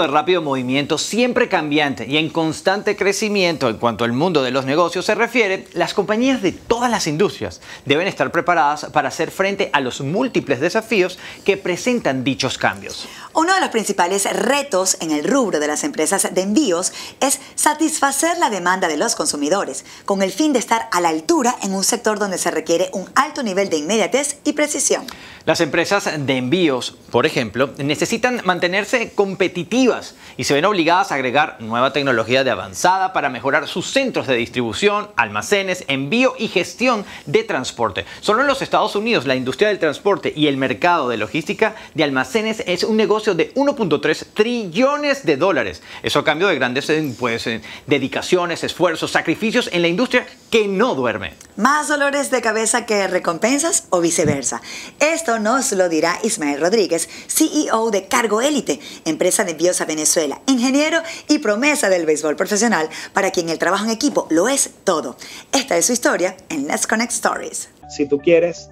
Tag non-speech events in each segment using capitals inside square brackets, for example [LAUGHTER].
de rápido movimiento, siempre cambiante y en constante crecimiento en cuanto al mundo de los negocios se refiere, las compañías de todas las industrias deben estar preparadas para hacer frente a los múltiples desafíos que presentan dichos cambios. Uno de los principales retos en el rubro de las empresas de envíos es satisfacer la demanda de los consumidores, con el fin de estar a la altura en un sector donde se requiere un alto nivel de inmediatez y precisión. Las empresas de envíos, por ejemplo, necesitan mantenerse competitivas y se ven obligadas a agregar nueva tecnología de avanzada para mejorar sus centros de distribución, almacenes, envío y gestión de transporte. Solo en los Estados Unidos la industria del transporte y el mercado de logística de almacenes es un negocio de 1.3 trillones de dólares. Eso a cambio de grandes eh, pues, eh, dedicaciones, esfuerzos, sacrificios en la industria que no duerme. Más dolores de cabeza que recompensas o viceversa. Esto nos lo dirá Ismael Rodríguez, CEO de Cargo Élite, empresa de envíos a Venezuela, ingeniero y promesa del béisbol profesional, para quien el trabajo en equipo lo es todo. Esta es su historia en Let's Connect Stories. Si tú quieres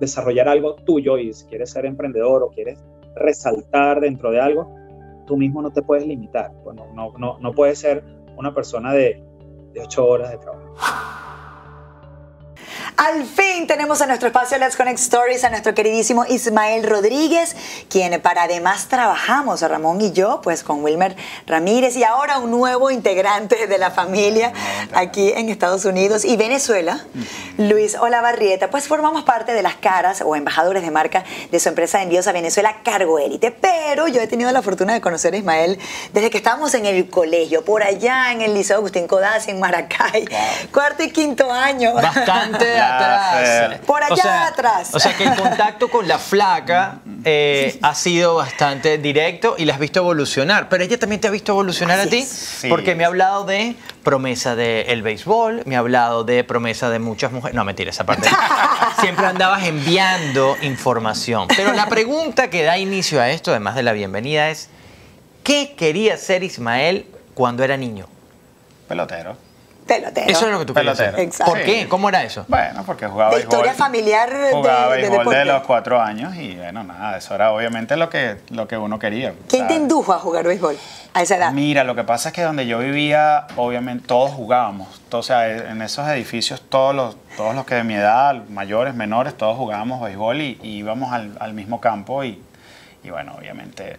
desarrollar algo tuyo y si quieres ser emprendedor o quieres resaltar dentro de algo, tú mismo no te puedes limitar. Bueno, no, no, no puedes ser una persona de, de ocho horas de trabajo. Al fin tenemos en nuestro espacio Let's Connect Stories a nuestro queridísimo Ismael Rodríguez, quien para además trabajamos, Ramón y yo, pues con Wilmer Ramírez y ahora un nuevo integrante de la familia aquí en Estados Unidos y Venezuela, Luis Olavarrieta. Pues formamos parte de las caras o embajadores de marca de su empresa de envíos a Venezuela, Cargo Élite. Pero yo he tenido la fortuna de conocer a Ismael desde que estábamos en el colegio, por allá en el Liceo Agustín Codazzi en Maracay, cuarto y quinto año. Bastante atrás. Por allá O sea, atrás. O sea que el contacto con la flaca eh, ha sido bastante directo y la has visto evolucionar. Pero ella también te ha visto evolucionar a ti. es. Sí. Porque me ha hablado de promesa del béisbol, me ha hablado de promesa de muchas mujeres. No, mentira, esa parte. [LAUGHS] Siempre andabas enviando información. Pero la pregunta que da inicio a esto, además de la bienvenida, es: ¿qué quería ser Ismael cuando era niño? Pelotero. Pelotero. Eso es lo que tú querías Pelotero. Exacto. ¿Por qué? ¿Cómo era eso? Bueno, porque jugaba De béisbol. historia familiar de- Jugaba de béisbol de los cuatro años y bueno, nada, eso era obviamente lo que, lo que uno quería. ¿Quién te indujo a jugar béisbol a esa edad? Mira, lo que pasa es que donde yo vivía, obviamente todos jugábamos. O sea, en esos edificios, todos los, todos los que de mi edad, mayores, menores, todos jugábamos béisbol y, y íbamos al, al mismo campo y, y bueno, obviamente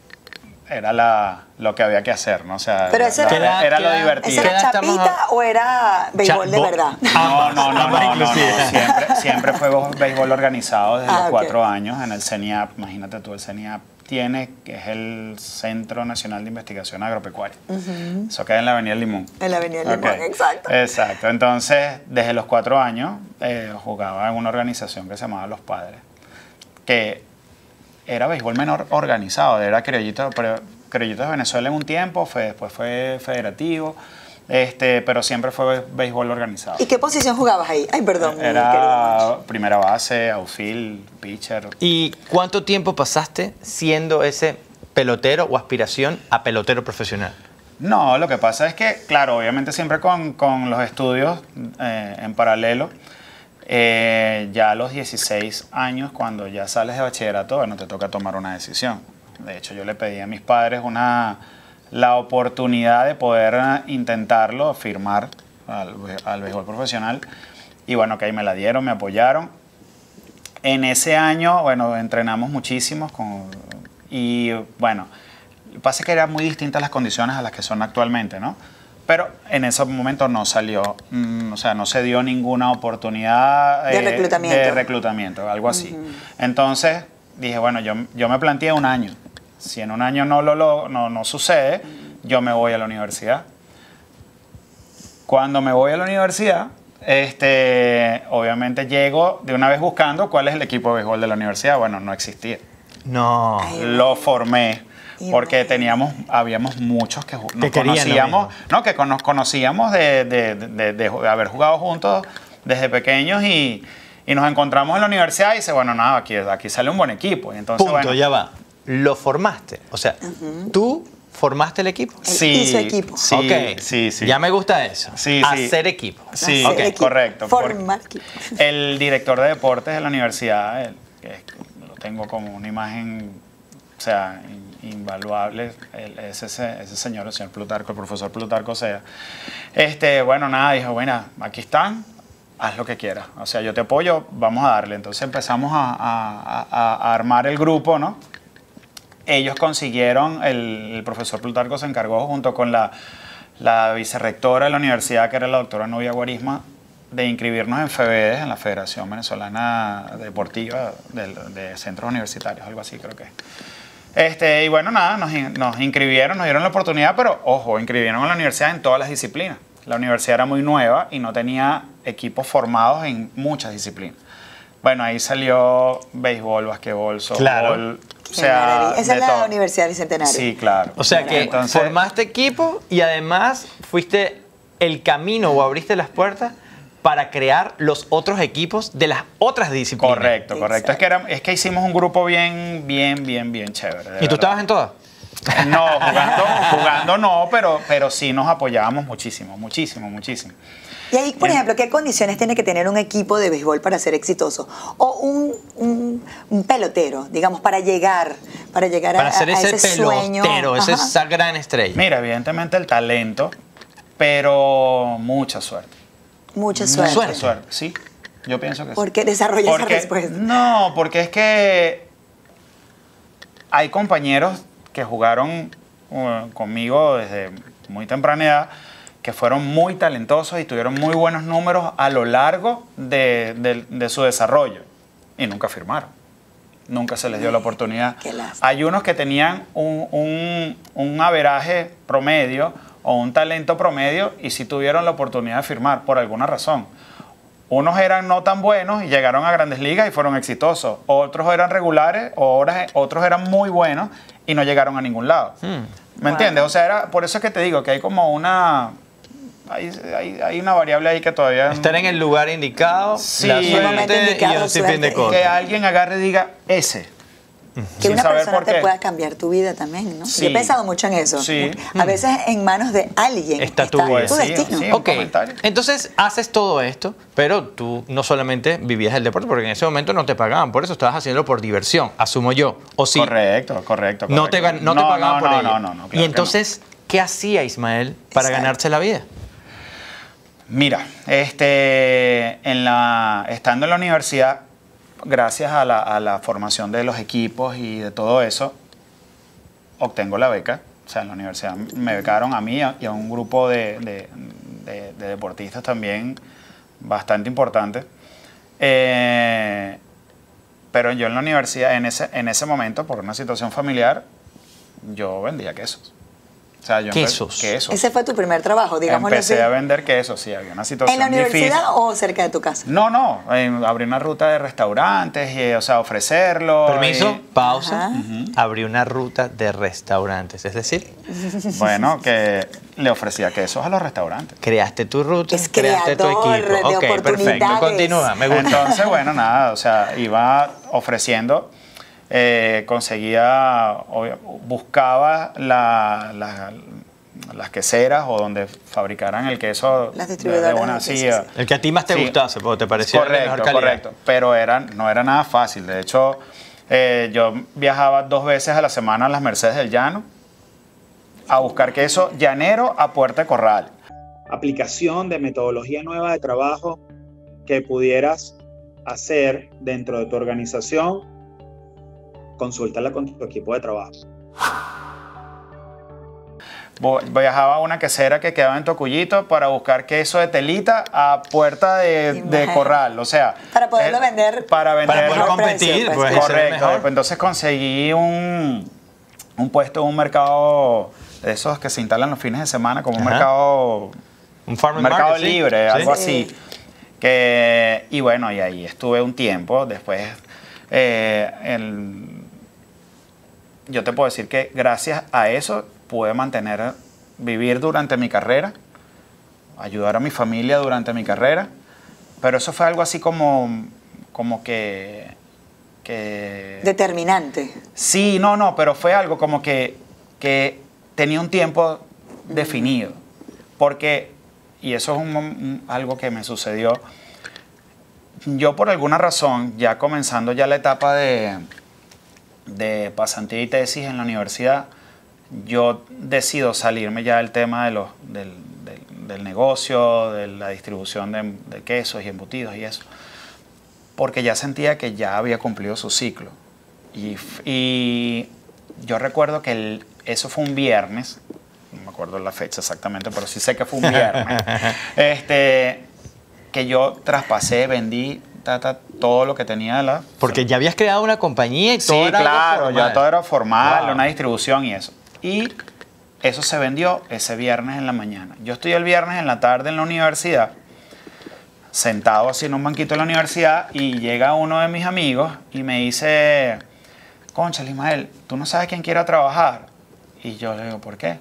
era la, lo que había que hacer, ¿no? O sea, Pero ese la- ¿Qué edad- era lo divertido. ¿Esa ¿Qué era chapita o era béisbol de verdad? [LAUGHS] No, no, no, no, no. Siempre, siempre fue béisbol organizado desde Ah, los cuatro años en el CENIAP. Imagínate tú, el CENIAP tiene, que es el Centro Nacional de Investigación Agropecuaria. Eso queda en la Avenida Limón. En la Avenida Limón, exacto. Exacto. Entonces, desde los cuatro años, eh, jugaba en una organización que se llamaba Los Padres, que era béisbol menor organizado, era criollito, pero criollito de Venezuela en un tiempo, fue, después fue federativo, este, pero siempre fue béisbol organizado. ¿Y qué posición jugabas ahí? Ay, perdón. Era primera base, outfield, pitcher. ¿Y cuánto tiempo pasaste siendo ese pelotero o aspiración a pelotero profesional? No, lo que pasa es que, claro, obviamente siempre con, con los estudios eh, en paralelo, eh, ya a los 16 años, cuando ya sales de bachillerato, bueno, te toca tomar una decisión. De hecho, yo le pedí a mis padres una, la oportunidad de poder eh, intentarlo, firmar al, al béisbol profesional. Y bueno, que ahí me la dieron, me apoyaron. En ese año, bueno, entrenamos muchísimo con, y bueno, lo que pasa es que eran muy distintas las condiciones a las que son actualmente, ¿no? Pero en ese momento no salió, mm, o sea, no se dio ninguna oportunidad De reclutamiento. de reclutamiento, algo así. Entonces dije, bueno, yo, yo me planteé un año. Si en un año no, lo, lo- no, no sucede, yo me voy a la universidad. Cuando me voy a la universidad, este, obviamente llego de una vez buscando cuál es el equipo de béisbol de la universidad. Bueno, no existía. No. Lo formé porque teníamos, habíamos muchos que nos Que querían lo conocíamos, no, que nos conocíamos de, de- de- de ju- de haber jugado juntos desde pequeños y, y nos encontramos en la universidad y dice, bueno, nada, aquí, aquí sale un buen equipo. Y entonces, Punto, bueno, ya va. Lo formaste. O sea, tú formaste el equipo. Él hizo equipo. Sí, Ok. sí, sí. Ya me gusta eso. Sí, sí. Hacer equipo. Sí, Hacer ok, equipo, correcto. Formar equipo. El director de deportes de la universidad, el- que es- lo tengo como una imagen O sea, invaluable ese, ese, señor, el señor Plutarco, el profesor Plutarco sea. Este, bueno, nada, dijo, bueno, aquí están, haz lo que quieras. O sea, yo te apoyo, vamos a darle. Entonces empezamos a, a- a- armar el grupo, ¿no? ellos consiguieron, el, el profesor Plutarco se encargó junto con la, la vicerrectora de la universidad, que era la doctora Nubia Guarisma, de inscribirnos en FEBEDES, en la Federación Venezolana Deportiva de, de Centros Universitarios, algo así creo que es. Este, y bueno, nada, nos, in- nos inscribieron, nos dieron la oportunidad, pero ojo, inscribieron a la universidad en todas las disciplinas. La universidad era muy nueva y no tenía equipos formados en muchas disciplinas. Bueno, ahí salió béisbol, basquetbol, softball, Claro. O sea. Esa de es la todo. Universidad Bicentenario. Sí, claro. O sea que Entonces, formaste equipo y además fuiste el camino o abriste las puertas para crear los otros equipos de las otras disciplinas. Correcto, correcto. Es que, era, es que hicimos un grupo bien, bien, bien, bien chévere. ¿Y tú verdad. estabas en todas? No, jugando, jugando no, pero, pero sí nos apoyábamos muchísimo, muchísimo, muchísimo. Y ahí, por ejemplo, ¿qué condiciones tiene que tener un equipo de béisbol para ser exitoso? O un, un- un pelotero, digamos, para llegar, para llegar a- Para ser a, ese, ese sueño. pelotero, ese- Ajá. esa gran estrella. Mira, evidentemente el talento, pero mucha suerte. Mucha suerte. Mucha suerte, sí. Yo pienso que sí. ¿Por qué desarrolla esa respuesta? No, porque es que hay compañeros que jugaron uh, conmigo desde muy temprana edad que fueron muy talentosos y tuvieron muy buenos números a lo largo de, de- de su desarrollo y nunca firmaron. Nunca se les dio la oportunidad. Hay unos que tenían un, un, un averaje promedio o un talento promedio y sí tuvieron la oportunidad de firmar por alguna razón. Unos eran no tan buenos y llegaron a grandes ligas y fueron exitosos. Otros eran regulares, otros eran muy buenos y no llegaron a ningún lado. ¿Me Wow. entiendes? O sea, era, por eso es que te digo que hay como una... Hay, hay- hay una variable ahí que todavía... Estar en el lugar indicado, Sí. la En el momento suerte y indicado, un sinfín de suerte. cosas. que alguien agarre y diga ese. Que sin una persona te pueda cambiar tu vida también, ¿no? Sí. Yo he pensado mucho en eso. Sí. A veces en manos de alguien Está tu vida. tu destino. sí. Ok, entonces haces todo esto, pero tú no solamente vivías el deporte, porque en ese momento no te pagaban por eso, estabas haciéndolo por diversión, asumo yo. O sí, Correcto, correcto. no te, no te pagaban no, por no, ello. No, no, no. claro y no. entonces, ¿qué hacía Ismael para Exacto. ganarse la vida? Mira, este, en la, estando en la universidad, gracias a la, formación de los equipos y de todo eso, obtengo la beca. O sea, en la universidad me becaron a mí y a un grupo de deportistas también bastante importante. Eh, pero yo en la universidad, en ese, en ese momento, por una situación familiar, yo vendía quesos. O sea, yo Quesos. quesos. Ese fue tu primer trabajo, digámoslo Empecé así. a vender quesos, sí, había una situación ¿En la universidad difícil. o cerca de tu casa? No, no, eh, abrí una ruta de restaurantes, y, o sea, ofrecerlo. Permiso, y- pausa. Abrí una ruta de restaurantes, es decir, bueno, que le ofrecía quesos a los restaurantes. creaste tu ruta, Es creaste tu creador equipo. de ok, perfecto, oportunidades. continúa, me gusta. Entonces, bueno, nada, o sea, iba ofreciendo, eh, conseguía, buscaba la- la- las queseras o donde fabricaran el queso. Las de- distribuidoras de buena- de sí, quesos, El que a ti más te Sí. gustase, porque te parecía de correcto, mejor calidad. correcto. Pero era, no era nada fácil. De hecho, eh, yo viajaba dos veces a la semana a las Mercedes del Llano a buscar queso llanero a Puerta de Corral. aplicación de metodología nueva de trabajo que pudieras hacer dentro de tu organización, consúltala con tu equipo de trabajo. Viajaba a una quesera que quedaba en Tocuyito para buscar queso de telita a Puerta de. Corral. O sea, Para poderlo eh, vender Para Para vender poder Mejor competir, precio, pues, pues. Correcto. mejor. Entonces conseguí un, un puesto en un mercado de esos que se instalan los fines de semana, como un Ajá. mercado Un farmer Mercado market. Libre, Sí. algo Sí. así. Que, y bueno, y ahí estuve un tiempo. Después, eh, el- yo te puedo decir que gracias a eso pude mantener, vivir durante mi carrera, ayudar a mi familia durante mi carrera. Pero eso fue algo así como, como que, que determinante. Sí, no, no, pero fue algo como que, que tenía un tiempo definido. Porque, y eso es un mom- un- algo que me sucedió, yo por alguna razón, ya comenzando ya la etapa de, de pasantía y tesis en la universidad, yo decido salirme ya del tema de los, del, del- del negocio, de la distribución de, de quesos y embutidos y eso, porque ya sentía que ya había cumplido su ciclo. Y, y yo recuerdo que el- eso fue un viernes, no me acuerdo la fecha exactamente, pero sí sé que fue un viernes, [LAUGHS] este, que yo traspasé, vendí ta, ta, todo lo que tenía la... Porque ya habías creado una compañía y todo Sí, era claro, ya todo era formal, Wow. una distribución y eso. Y eso se vendió ese viernes en la mañana. Yo estoy el viernes en la tarde en la universidad, sentado así en un banquito en la universidad, y llega uno de mis amigos y me dice, concha, Ismael, ¿tú no sabes quién quiere trabajar? Y yo le digo, ¿por qué?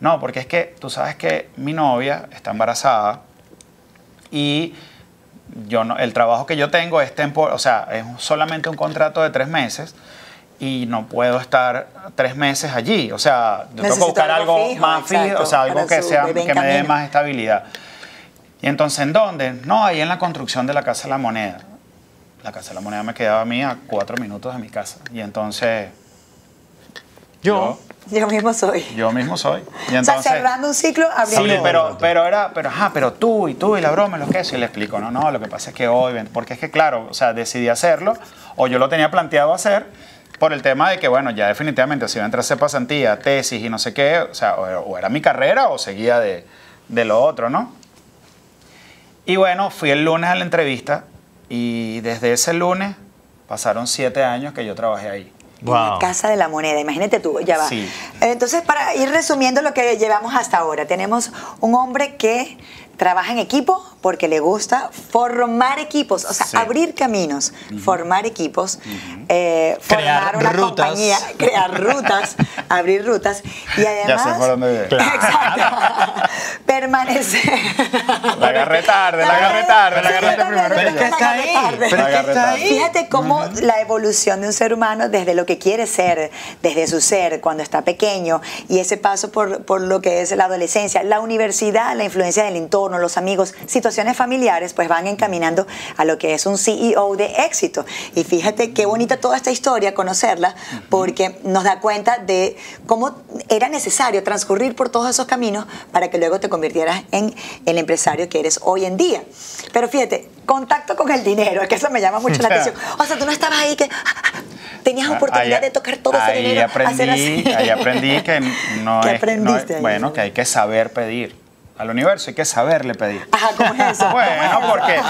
No, porque es que tú sabes que mi novia está embarazada y yo no, el trabajo que yo tengo es temporal, o sea, es solamente un contrato de tres meses y no puedo estar tres meses allí. O sea, yo tengo que buscar algo algo fijo, más fijo, o sea, algo que, sea, que me dé más estabilidad. Y entonces, ¿en dónde? No, ahí en la construcción de la Casa de la Moneda. La Casa de la Moneda me quedaba a mí a cuatro minutos de mi casa. Y entonces, Yo, Yo mismo soy. yo mismo soy. Y o sea, entonces, cerrando un ciclo, abriendo Sí, otro. pero, pero era, pero ajá, pero tú y tú y la broma y los quesos. Y le explico, no, no, lo que pasa es que hoy, porque es que claro, o sea, decidí hacerlo, o yo lo tenía planteado hacer, por el tema de que, bueno, ya definitivamente si iba a entrar a hacer pasantía, tesis y no sé qué, o sea, o era, o era mi carrera o seguía de, de lo otro, ¿no? Y bueno, fui el lunes a la entrevista y desde ese lunes pasaron siete años que yo trabajé ahí. En la Wow. Casa de la Moneda, imagínate tú, ya va. Sí. Entonces, para ir resumiendo lo que llevamos hasta ahora, tenemos un hombre que trabaja en equipo porque le gusta formar equipos, o sea, Sí. abrir caminos, formar equipos, eh, Crear formar una rutas. compañía, [LAUGHS] crear rutas, abrir rutas y además... Ya por dónde viene. [LAUGHS] Exacto. Permanecer. La agarré tarde, la agarré tarde, la agarré primero Pero es que también está la ahí. agarré tarde. Pero es que está ahí. Fíjate cómo la evolución de un ser humano desde lo que quiere ser, desde su ser, cuando está pequeño, y ese paso por, por lo que es la adolescencia, la universidad, la influencia del entorno, los amigos, situaciones familiares, pues van encaminando a lo que es un CEO de éxito. Y fíjate qué bonita toda esta historia, conocerla, porque nos da cuenta de cómo era necesario transcurrir por todos esos caminos para que luego te convirtieras en el empresario que eres hoy en día. Pero fíjate, contacto con el dinero, es que eso me llama mucho la [LAUGHS] atención. O sea, tú no estabas ahí que ah, tenías oportunidad Ahí- de tocar todo ese ahí dinero. Aprendí, hacer así. ahí aprendí que [LAUGHS] no ¿Qué es, no aprendiste es- ahí? bueno, que hay que saber pedir. Al universo hay que saberle pedir. Ajá, ¿cómo es eso? ¿Cómo es [LAUGHS] Bueno, eso? porque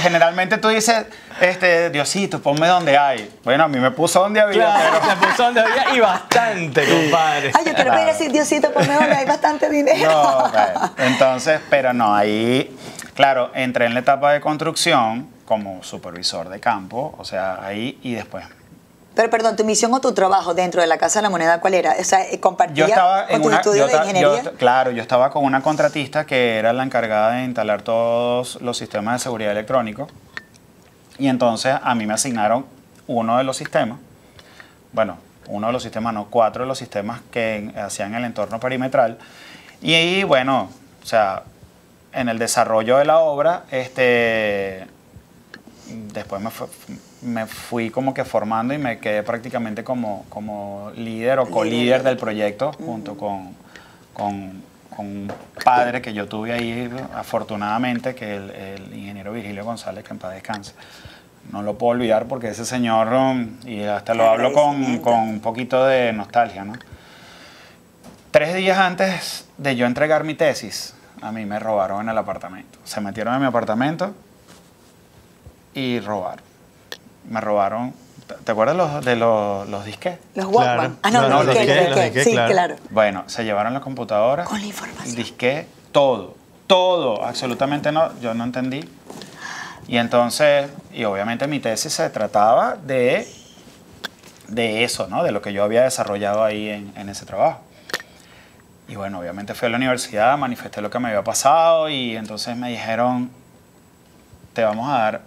generalmente tú dices, este, Diosito, ponme donde hay. Bueno, a mí me puso donde había, Claro, pero se puso donde había y bastante, compadre. Ay, yo quiero Claro. pedir decir, Diosito, por mejor, hay bastante dinero. No, entonces, pero no, ahí, claro, entré en la etapa de construcción como supervisor de campo, o sea, ahí y después. Pero perdón, tu misión o tu trabajo dentro de la Casa de la Moneda, ¿cuál era? O sea, ¿compartía Yo estaba con tu estudio de ingeniería? yo- claro, yo estaba con una contratista que era la encargada de instalar todos los sistemas de seguridad electrónico. Y entonces a mí me asignaron uno de los sistemas, bueno, uno de los sistemas, no, cuatro de los sistemas que hacían el entorno perimetral. Y ahí, bueno, o sea, en el desarrollo de la obra, este, después me, fu- me fui como que formando y me quedé prácticamente como, como líder o co-líder del proyecto junto con, con, con un padre que yo tuve ahí afortunadamente, que el, el ingeniero Virgilio González, que en paz descanse. No lo puedo olvidar porque ese señor, um, y hasta lo hablo con, con un poquito de nostalgia, ¿no? Tres días antes de yo entregar mi tesis, a mí me robaron en el apartamento. Se metieron en mi apartamento y robaron. Me robaron. ¿Te- ¿Te acuerdas los, de los, los disques? Los Walkman. Claro. Ah, no, No, no, los disquetes, Sí, claro. claro. Bueno, se llevaron la computadora. Con la información. Disqué todo. Todo. Absolutamente no. Yo no entendí. Y entonces, y obviamente mi tesis se trataba de, de eso, ¿no? De lo que yo había desarrollado ahí en, en ese trabajo. Y bueno, obviamente fui a la universidad, manifesté lo que me había pasado y entonces me dijeron, te vamos a dar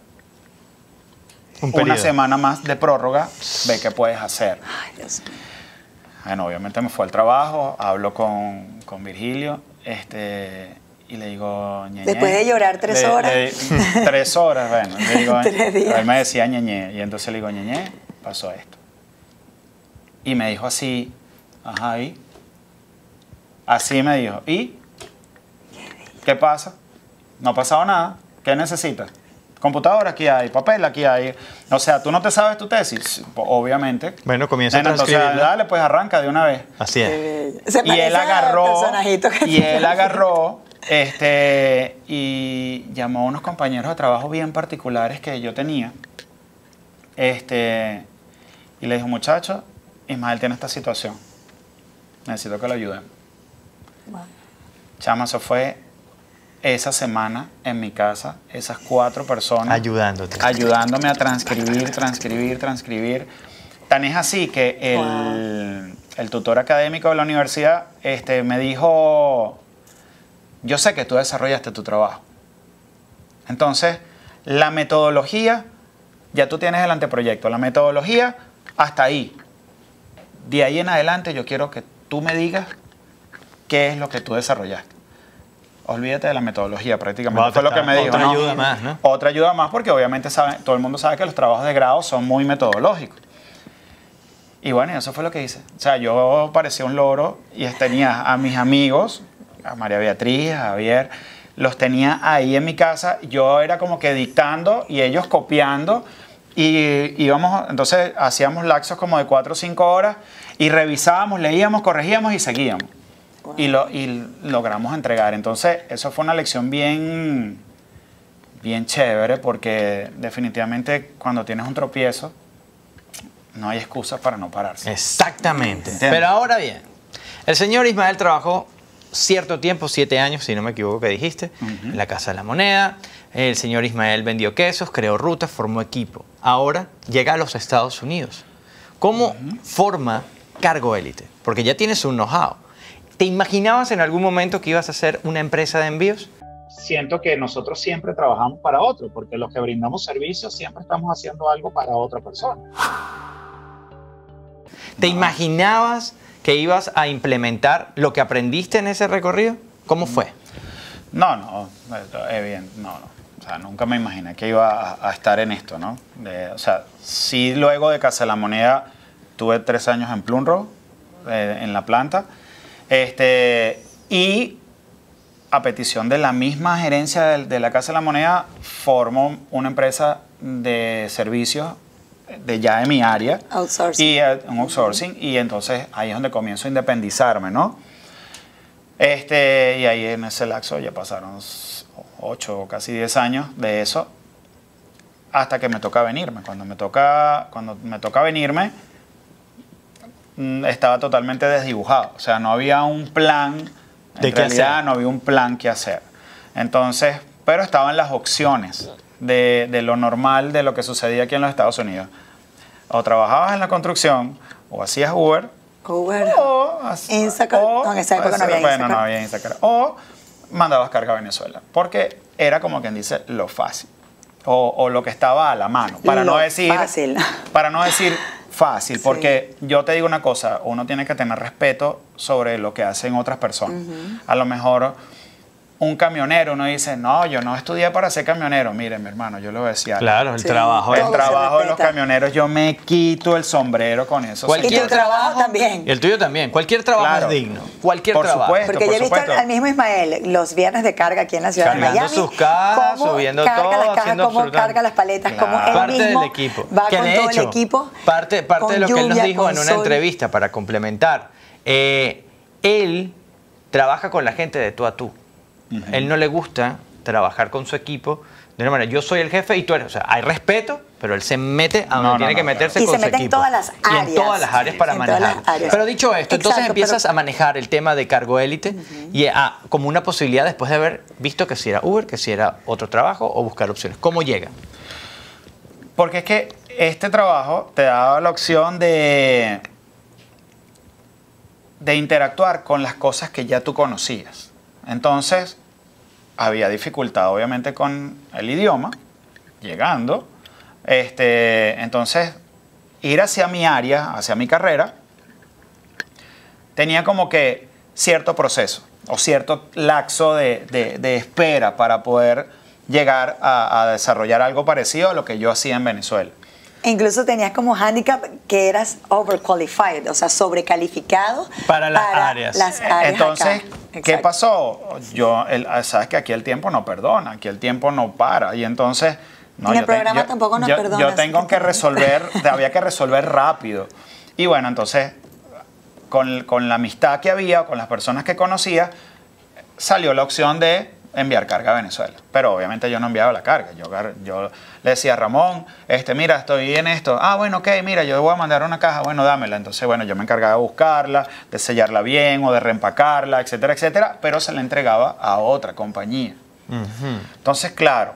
Un una semana más de prórroga, ve qué puedes hacer. Ay, Dios mío. Bueno, obviamente me fue al trabajo, hablo con, con Virgilio, este, y le digo, ñeñe. Después de llorar tres Le- horas. le- [LAUGHS] tres horas, bueno. Le digo, [LAUGHS] Tres días. Él me decía ñeñe, y entonces le digo, ñeñe, pasó esto. Y me dijo así, ajá, ¿y? Así me dijo, ¿y? ¿Qué pasa? No ha pasado nada. ¿Qué necesitas? Computadora aquí hay, papel aquí hay. O sea, tú no te sabes tu tesis, obviamente. Bueno, comienza a Nena, entonces, transcribirla. dale, pues arranca de una vez. Así es. Se Y él agarró, que y él agarró, este, y llamó a unos compañeros de trabajo bien particulares que yo tenía, este, y le dijo, muchacho, Ismael tiene esta situación, necesito que lo ayuden. Wow. Chama, eso fue esa semana en mi casa, esas cuatro personas Ayudándote. ayudándome a transcribir, transcribir, transcribir. Tan es así que el, el tutor académico de la universidad este, me dijo, yo sé que tú desarrollaste tu trabajo. Entonces, la metodología, ya tú tienes el anteproyecto, la metodología hasta ahí. De ahí en adelante yo quiero que tú me digas qué es lo que tú desarrollaste. Olvídate de la metodología, prácticamente fue lo que me dijo. otra ¿no? ayuda más, ¿no? Otra ayuda más porque obviamente todo el mundo sabe que los trabajos de grado son muy metodológicos. Y bueno, eso fue lo que hice. O sea, yo parecía un loro y tenía a mis amigos, a María Beatriz, a Javier, los tenía ahí en mi casa. Yo era como que dictando y ellos copiando. Y íbamos, entonces hacíamos laxos como de 4 o 5 horas y revisábamos, leíamos, corregíamos y seguíamos. Y, lo, y logramos entregar. Entonces, eso fue una lección bien, bien chévere porque definitivamente cuando tienes un tropiezo, no hay excusas para no pararse. Exactamente. ¿Entiendes? Pero ahora bien, el señor Ismael trabajó cierto tiempo, siete años, si no me equivoco que dijiste, en la Casa de la Moneda. El señor Ismael vendió quesos, creó rutas, formó equipo. Ahora llega a los Estados Unidos. ¿Cómo forma cargo élite? Porque ya tienes un know-how. ¿Te imaginabas en algún momento que ibas a hacer una empresa de envíos? siento que nosotros siempre trabajamos para otro, porque los que brindamos servicios siempre estamos haciendo algo para otra persona. ¿Te imaginabas que ibas a implementar lo que aprendiste en ese recorrido? ¿Cómo fue? No, no, eh, bien, no, no. O sea, nunca me imaginé que iba a, a estar en esto, ¿no? De- o sea, sí luego de Casa de la Moneda tuve tres años en Plumro, eh, en la planta, este, y a petición de la misma gerencia de, de la Casa de la Moneda, formo una empresa de servicios de ya de mi área. Outsourcing. Y eh, un outsourcing. Y entonces ahí es donde comienzo a independizarme, ¿no? Este, y ahí en ese lapso ya pasaron 8 o casi 10 años de eso hasta que me toca venirme. Cuando me toca, cuando me toca venirme, estaba totalmente desdibujado. O sea, no había un plan. En ¿De qué realidad hacer? no había un plan que hacer. Entonces, pero estaban las opciones de, de lo normal de lo que sucedía aquí en los Estados Unidos. O trabajabas en la construcción, o hacías Uber, Uber. o, Instacart. No, en esa época no había Bueno, Instacart. no había Instacart. O mandabas carga a Venezuela. Porque era como quien dice lo fácil. O, o lo que estaba a la mano. Para Lo no decir. fácil. [LAUGHS] Para no decir fácil. Sí. Porque yo te digo una cosa, uno tiene que tener respeto sobre lo que hacen otras personas. A lo mejor un camionero, uno dice, no, yo no estudié para ser camionero. Mire, mi hermano, yo le voy a decir algo. Claro, el Sí. trabajo. El trabajo de los camioneros, yo me quito el sombrero con eso. ¿Cuál- Y Cualquier tu trabajo también. Y el tuyo también. Cualquier trabajo Claro. es digno. Cualquier Por trabajo. supuesto. Porque yo he visto al, mismo Ismael los viernes de carga aquí en la ciudad Cargando de Miami. sus cajas, subiendo carga todo, las cajas, haciendo cómo carga las paletas, cómo Claro. él parte mismo del equipo. va con todo hecho, el equipo. Parte, parte con de lo que él nos lluvia, dijo en una sol. entrevista para complementar. eh, él trabaja con la gente de tú a tú. Él no le gusta trabajar con su equipo de una manera. Yo soy el jefe y tú eres. O sea, hay respeto, pero él se mete a donde No, no, tiene no, que claro. meterse Y con se su mete en todas las Y en áreas. todas las áreas para En manejar. áreas. Pero dicho esto, entonces empiezas pero- a manejar el tema de cargo élite y a- como una posibilidad después de haber visto que si era Uber, que si era otro trabajo o buscar opciones. ¿Cómo llega? Porque es que este trabajo te daba la opción de, de interactuar con las cosas que ya tú conocías. Entonces, había dificultad obviamente con el idioma, llegando. Este, entonces, ir hacia mi área, hacia mi carrera, tenía como que cierto proceso o cierto laxo de, de- espera para poder llegar a desarrollar algo parecido a lo que yo hacía en Venezuela. Incluso tenías como handicap que eras overqualified, o sea, sobrecalificado para las áreas. Las áreas Entonces, acá. ¿qué pasó? Yo, el- sabes que aquí el tiempo no perdona, aquí el tiempo no para. Y entonces. No, En el yo te- programa yo- tampoco nos yo- perdona, Yo tengo que- que resolver, [LAUGHS] había que resolver rápido. Y bueno, entonces, con, con la amistad que había, con las personas que conocía, salió la opción de enviar carga a Venezuela. Pero obviamente yo no enviaba la carga. Yo, le decía a Ramón, este, mira, estoy en esto. Ah, bueno, ok, mira, yo voy a mandar una caja. Bueno, dámela. Entonces, bueno, yo me encargaba de buscarla, de sellarla bien o de reempacarla, etcétera, etcétera. Pero se la entregaba a otra compañía. Entonces, claro,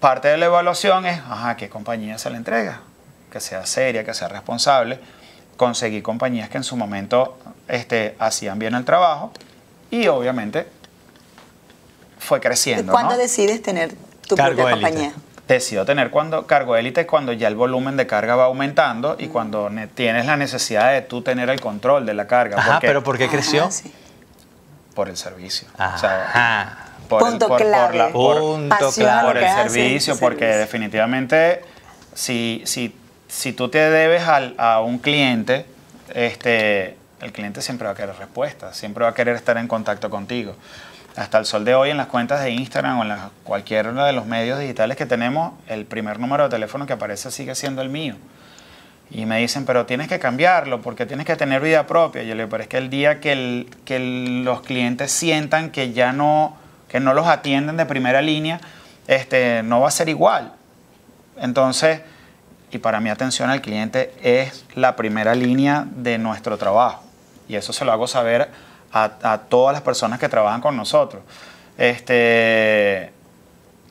parte de la evaluación es, ajá, ¿qué compañía se le entrega? Que sea seria, que sea responsable. Conseguí compañías que en su momento este, hacían bien el trabajo y obviamente fue creciendo. ¿Cuándo ¿no? decides tener tu Cargo propia élite. compañía? Decido tener cuando, cargo élite cuando ya el volumen de carga va aumentando y cuando ne- tienes la necesidad de tú tener el control de la carga. Ajá, porque- pero ¿por qué creció? Sí. Por el servicio. O sea, Ajá. por el- Punto por- por clave. la- por- Punto lo por el servicio, el porque servicio. definitivamente si, si, si tú te debes al- a un cliente, este, el cliente siempre va a querer respuestas, siempre va a querer estar en contacto contigo. Hasta el sol de hoy en las cuentas de Instagram o en la- cualquiera de los medios digitales que tenemos, el primer número de teléfono que aparece sigue siendo el mío. Y me dicen, pero tienes que cambiarlo porque tienes que tener vida propia. Y yo le digo, pero es que el día que, los clientes sientan que ya no, que no los atienden de primera línea, este, no va a ser igual. Entonces, y para mí atención al cliente es la primera línea de nuestro trabajo. Y eso se lo hago saber a, a todas las personas que trabajan con nosotros. Este,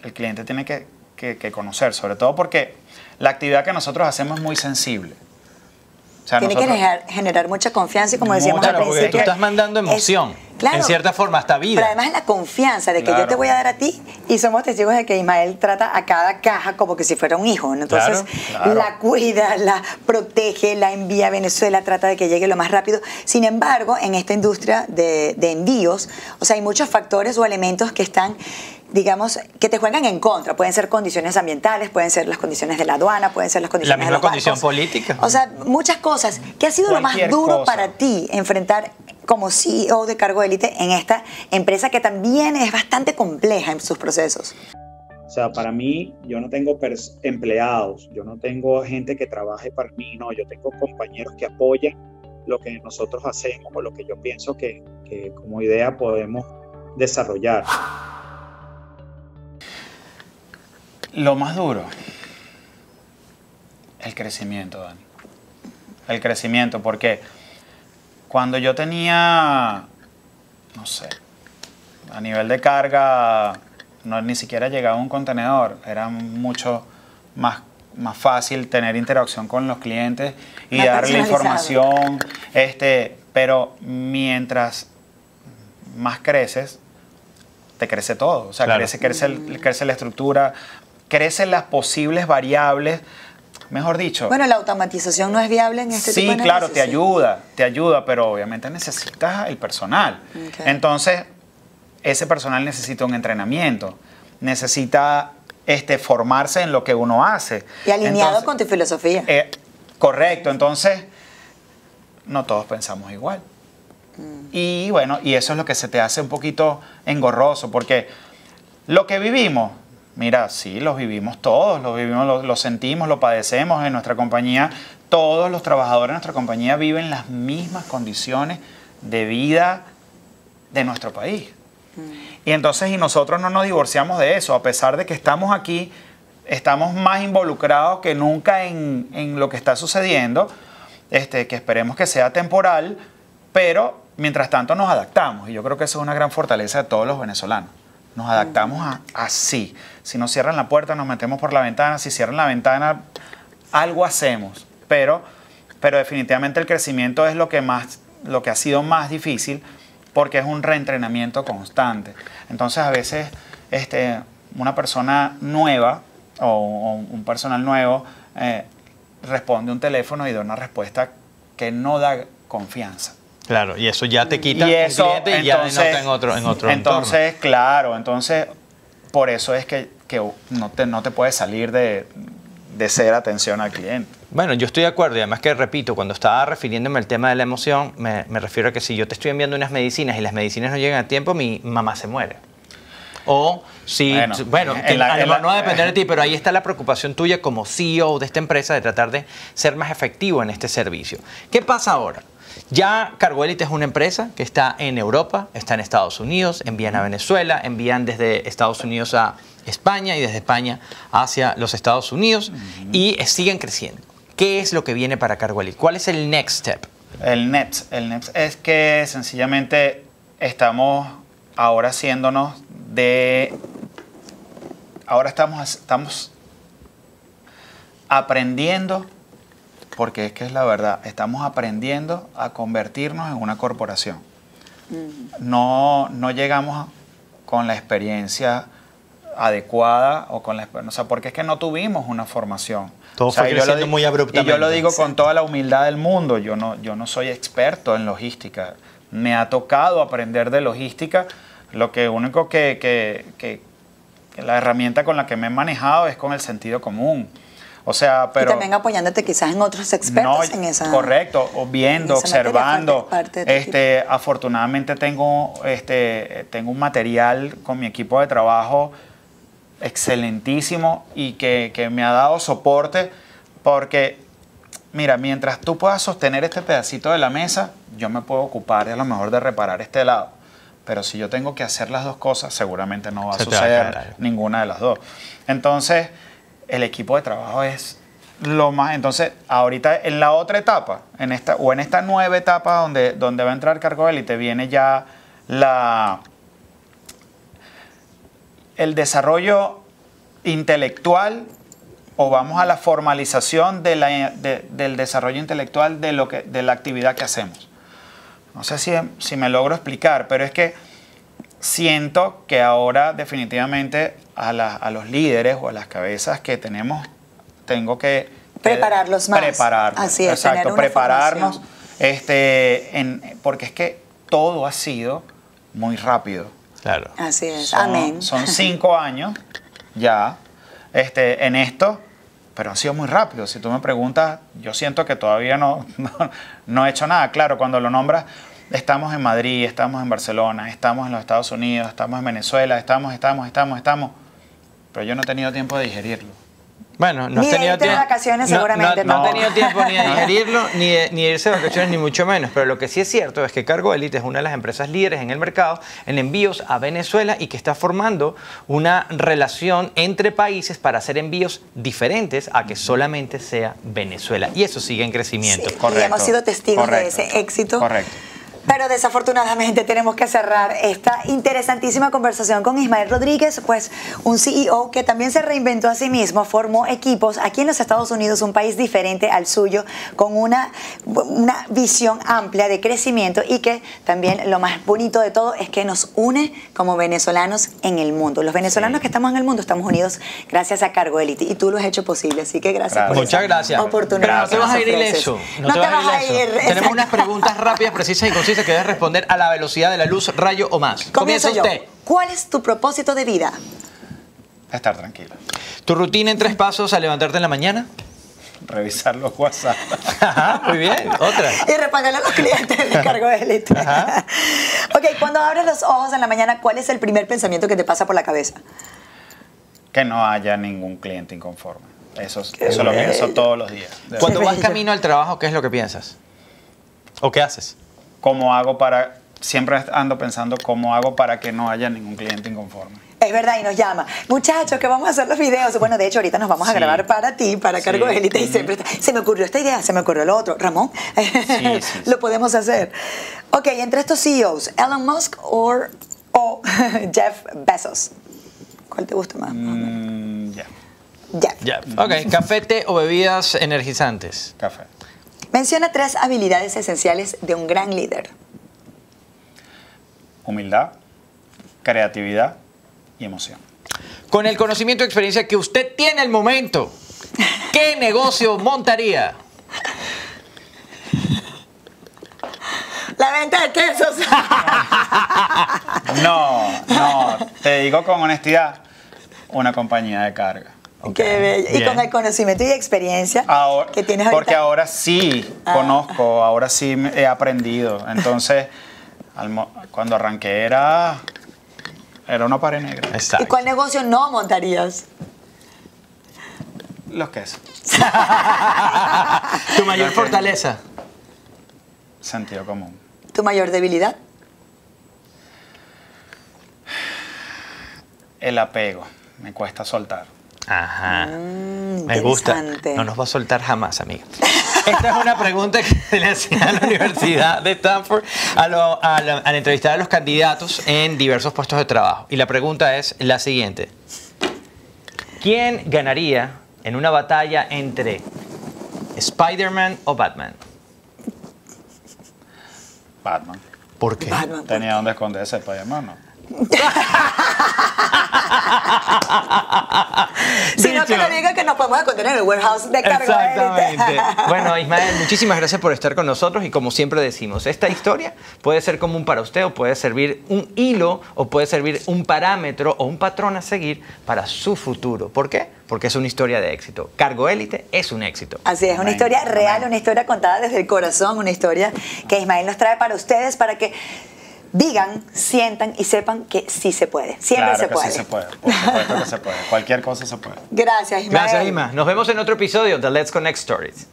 el cliente tiene que, que- que conocer, sobre todo porque la actividad que nosotros hacemos es muy sensible. O sea, Tiene nosotros- que generar, generar mucha confianza y como decíamos Mucha, al Claro, porque principio. tú estás mandando es- emoción. Claro, en cierta forma, hasta vida. Pero además es la confianza de que yo te voy a dar a ti y somos testigos de que Ismael trata a cada caja como que si fuera un hijo. ¿no? Entonces Claro, la cuida, la protege, la envía a Venezuela, trata de que llegue lo más rápido. Sin embargo, en esta industria de, de envíos, o sea, hay muchos factores o elementos que están digamos, que te juegan en contra. Pueden ser condiciones ambientales, pueden ser las condiciones de la aduana, pueden ser las condiciones misma de los condición política. O sea, muchas cosas. ¿Qué ha sido lo más duro cosa. para ti enfrentar como CEO de cargo élite en esta empresa que también es bastante compleja en sus procesos? O sea, para mí, yo no tengo empleados, yo no tengo gente que trabaje para mí, no, yo tengo compañeros que apoyan lo que nosotros hacemos o lo que yo pienso que, que como idea podemos desarrollar. Lo más duro, el crecimiento, Dani. El crecimiento, porque cuando yo tenía, no sé, a nivel de carga, no ni siquiera llegaba un contenedor, era mucho más, más fácil tener interacción con los clientes y Más darle información, este, pero mientras más creces, te crece todo. O sea, Claro. crece, crece, el- crece la estructura, crecen las posibles variables. Mejor dicho, Bueno, la automatización no es viable en este tipo sí, de claro, te sí. ayuda, te ayuda, pero obviamente necesitas el personal. Entonces, ese personal necesita un entrenamiento, necesita este, formarse en lo que uno hace. Y alineado Entonces, con tu filosofía. eh, correcto, entonces no todos pensamos igual. Y bueno, y eso es lo que se te hace un poquito engorroso, porque lo que vivimos, mira, sí, lo vivimos todos, lo vivimos, lo, lo sentimos, lo padecemos en nuestra compañía. Todos los trabajadores de nuestra compañía viven las mismas condiciones de vida de nuestro país. Y entonces, y nosotros no nos divorciamos de eso, a pesar de que estamos aquí, estamos más involucrados que nunca en, en lo que está sucediendo, este, que esperemos que sea temporal, pero mientras tanto nos adaptamos. Y yo creo que eso es una gran fortaleza de todos los venezolanos. Nos adaptamos a, así. Si nos cierran la puerta, nos metemos por la ventana. Si cierran la ventana, algo hacemos. Pero, pero definitivamente el crecimiento es lo que, más, lo que ha sido más difícil porque es un reentrenamiento constante. Entonces a veces este, una persona nueva o, o un personal nuevo eh, responde un teléfono y da una respuesta que no da confianza. Claro, y eso ya te quita Y eso, un cliente y ya entonces, denota en otro, en otro entonces claro, entonces por eso es que, que no, te, no te puedes salir de, de ser atención al cliente. Bueno, yo estoy de acuerdo y además que repito, cuando estaba refiriéndome al tema de la emoción, me, me refiero a que si yo te estoy enviando unas medicinas y las medicinas no llegan a tiempo, mi mamá se muere. O si, bueno, Bueno, que la- la- no va a depender de ti, pero ahí está la preocupación tuya como CEO de esta empresa de tratar de ser más efectivo en este servicio. ¿Qué pasa ahora? Ya Cargoelite es una empresa que está en Europa, está en Estados Unidos, envían a Venezuela, envían desde Estados Unidos a España y desde España hacia los Estados Unidos y siguen creciendo. ¿Qué es lo que viene para Cargoelite? ¿Cuál es el next step? El NEPS, el NEPS es que sencillamente estamos ahora haciéndonos de... Ahora estamos, estamos aprendiendo, porque es que es la verdad, estamos aprendiendo a convertirnos en una corporación. No, no llegamos con la experiencia adecuada o con la o sea, porque es que no tuvimos una formación. Todo O sea, fue y yo lo muy Y yo abruptamente. lo digo con toda la humildad del mundo, yo no, yo no soy experto en logística. Me ha tocado aprender de logística. Lo que único que, que- que- que la herramienta con la que me he manejado es con el sentido común. O sea, pero... y también apoyándote quizás en otros expertos No, en esa. correcto, o viendo, observando. parte- parte este, afortunadamente tengo, este, tengo un material con mi equipo de trabajo excelentísimo y que, que me ha dado soporte porque, mira, mientras tú puedas sostener este pedacito de la mesa, yo me puedo ocupar a lo mejor de reparar este lado. Pero si yo tengo que hacer las dos cosas, seguramente no va a Se te va a suceder ninguna de las dos. Entonces, el equipo de trabajo es lo más. Entonces, ahorita en la otra etapa, en esta, o en esta nueva etapa donde, donde va a entrar Cargo Élite, viene ya la, el desarrollo intelectual o vamos a la formalización de la- de- del desarrollo intelectual de, lo que, de la actividad que hacemos. No sé si, si me logro explicar, pero es que siento que ahora definitivamente a, la- a los líderes o a las cabezas que tenemos, tengo que... Prepararlos más. Prepararlos. Así es, Exacto, tener una prepararnos. formación. Este, en- porque es que todo ha sido muy rápido. Claro. Así es. Son, Amén. son [LAUGHS] cinco años ya este, en esto, pero han sido muy rápido. Si tú me preguntas, yo siento que todavía no, [LAUGHS] no, no he hecho nada. Claro, cuando lo nombras, estamos en Madrid, estamos en Barcelona, estamos en los Estados Unidos, estamos en Venezuela, estamos, estamos, estamos, estamos. Pero yo no he tenido tiempo de digerirlo. Bueno, no Ni de tenido de tiempo. vacaciones, no- seguramente No, no no. ha tenido tiempo ni de [LAUGHS] digerirlo, ni de, ni de irse de vacaciones, ni mucho menos. Pero lo que sí es cierto es que Cargo Elite es una de las empresas líderes en el mercado en envíos a Venezuela y que está formando una relación entre países para hacer envíos diferentes a que solamente sea Venezuela. Y eso sigue en crecimiento. Sí. Y hemos sido testigos de correcto, ese éxito. Correcto. Pero desafortunadamente tenemos que cerrar esta interesantísima conversación con Ismael Rodríguez, pues un CEO que también se reinventó a sí mismo, formó equipos aquí en los Estados Unidos, un país diferente al suyo, con una, una visión amplia de crecimiento y que también lo más bonito de todo es que nos une como venezolanos en el mundo. Los venezolanos Sí. que estamos en el mundo estamos unidos gracias a Cargo Elite y tú lo has hecho posible, así que gracias Gracias. por Muchas esa gracias. oportunidad. Pero no te vas a ir. No, te vas a ir. Tenemos unas preguntas rápidas, precisas y concisas que debes responder a la velocidad de la luz, rayo o más. Comienzo yo. usted. ¿Cuál es tu propósito de vida? Estar tranquilo. Tu rutina en tres pasos al levantarte en la mañana. Revisar los WhatsApp. [LAUGHS] Ajá, muy bien. Otra. Y repagarle a los clientes de cargo de élite. [LAUGHS] Ajá. ok, cuando abres los ojos en la mañana, ¿cuál es el primer pensamiento que te pasa por la cabeza? que no haya ningún cliente inconforme. Eso, eso lo pienso todos los días. Cuando Qué vas camino al trabajo, ¿qué es lo que piensas? ¿O qué haces? Cómo hago para, siempre ando pensando cómo hago para que no haya ningún cliente inconforme. Es verdad, y nos llama. Muchachos, que vamos a hacer los videos. Bueno, de hecho, ahorita nos vamos a Sí. grabar para ti, para Sí. Cargo de Élite. Y siempre está, se me ocurrió esta idea, se me ocurrió lo otro. Ramón, [LAUGHS] sí, sí. lo podemos hacer. Ok, entre estos CEOs, Elon Musk or- o [LAUGHS] Jeff Bezos. ¿Cuál te gusta más? Mm, Jeff. Ya. Ok, café, té o bebidas energizantes. café. Menciona tres habilidades esenciales de un gran líder. Humildad, creatividad y emoción. Con el conocimiento y experiencia que usted tiene al momento, ¿qué [LAUGHS] negocio montaría? La venta de quesos. [LAUGHS] No, no, [LAUGHS] te digo con honestidad, una compañía de carga. Qué bello. Y con el conocimiento y experiencia Ahora- que tienes ahorita. Porque ahora sí Ah. conozco, ahora sí he aprendido. Entonces, [LAUGHS] cuando arranqué era, era una pared negra. ¿Y Exacto. cuál negocio no montarías? Los quesos. [LAUGHS] Tu mayor fortaleza. Sentido común. ¿Tu mayor debilidad? El apego. Me cuesta soltar. Ajá. Mm, Me gusta. No nos va a soltar jamás, amiga. [LAUGHS] Esta es una pregunta que le hacía a la Universidad de Stanford a lo- a la- al entrevistar a los candidatos en diversos puestos de trabajo. Y la pregunta es la siguiente. ¿Quién ganaría en una batalla entre Spider-Man o Batman? Batman. ¿Por qué? Batman. Tenía donde esconderse para llamarnos. [LAUGHS] Sino que Dicho. le diga que nos podemos esconder en el warehouse de cargo Exactamente. [LAUGHS] Bueno, Ismael, muchísimas gracias por estar con nosotros y como siempre decimos, esta historia puede ser común para usted o puede servir un hilo o puede servir un parámetro o un patrón a seguir para su futuro. ¿Por qué? Porque es una historia de éxito. Cargo élite es un éxito. Así es, una Amén, historia real, una historia contada desde el corazón, una historia que Ismael nos trae para ustedes para que digan, sientan y sepan que sí se puede. Siempre claro se que puede. sí se puede. Por supuesto que se puede. [LAUGHS] Cualquier cosa se puede. Gracias, Ismael. Gracias, Ima. Nos vemos en otro episodio de Let's Connect Stories.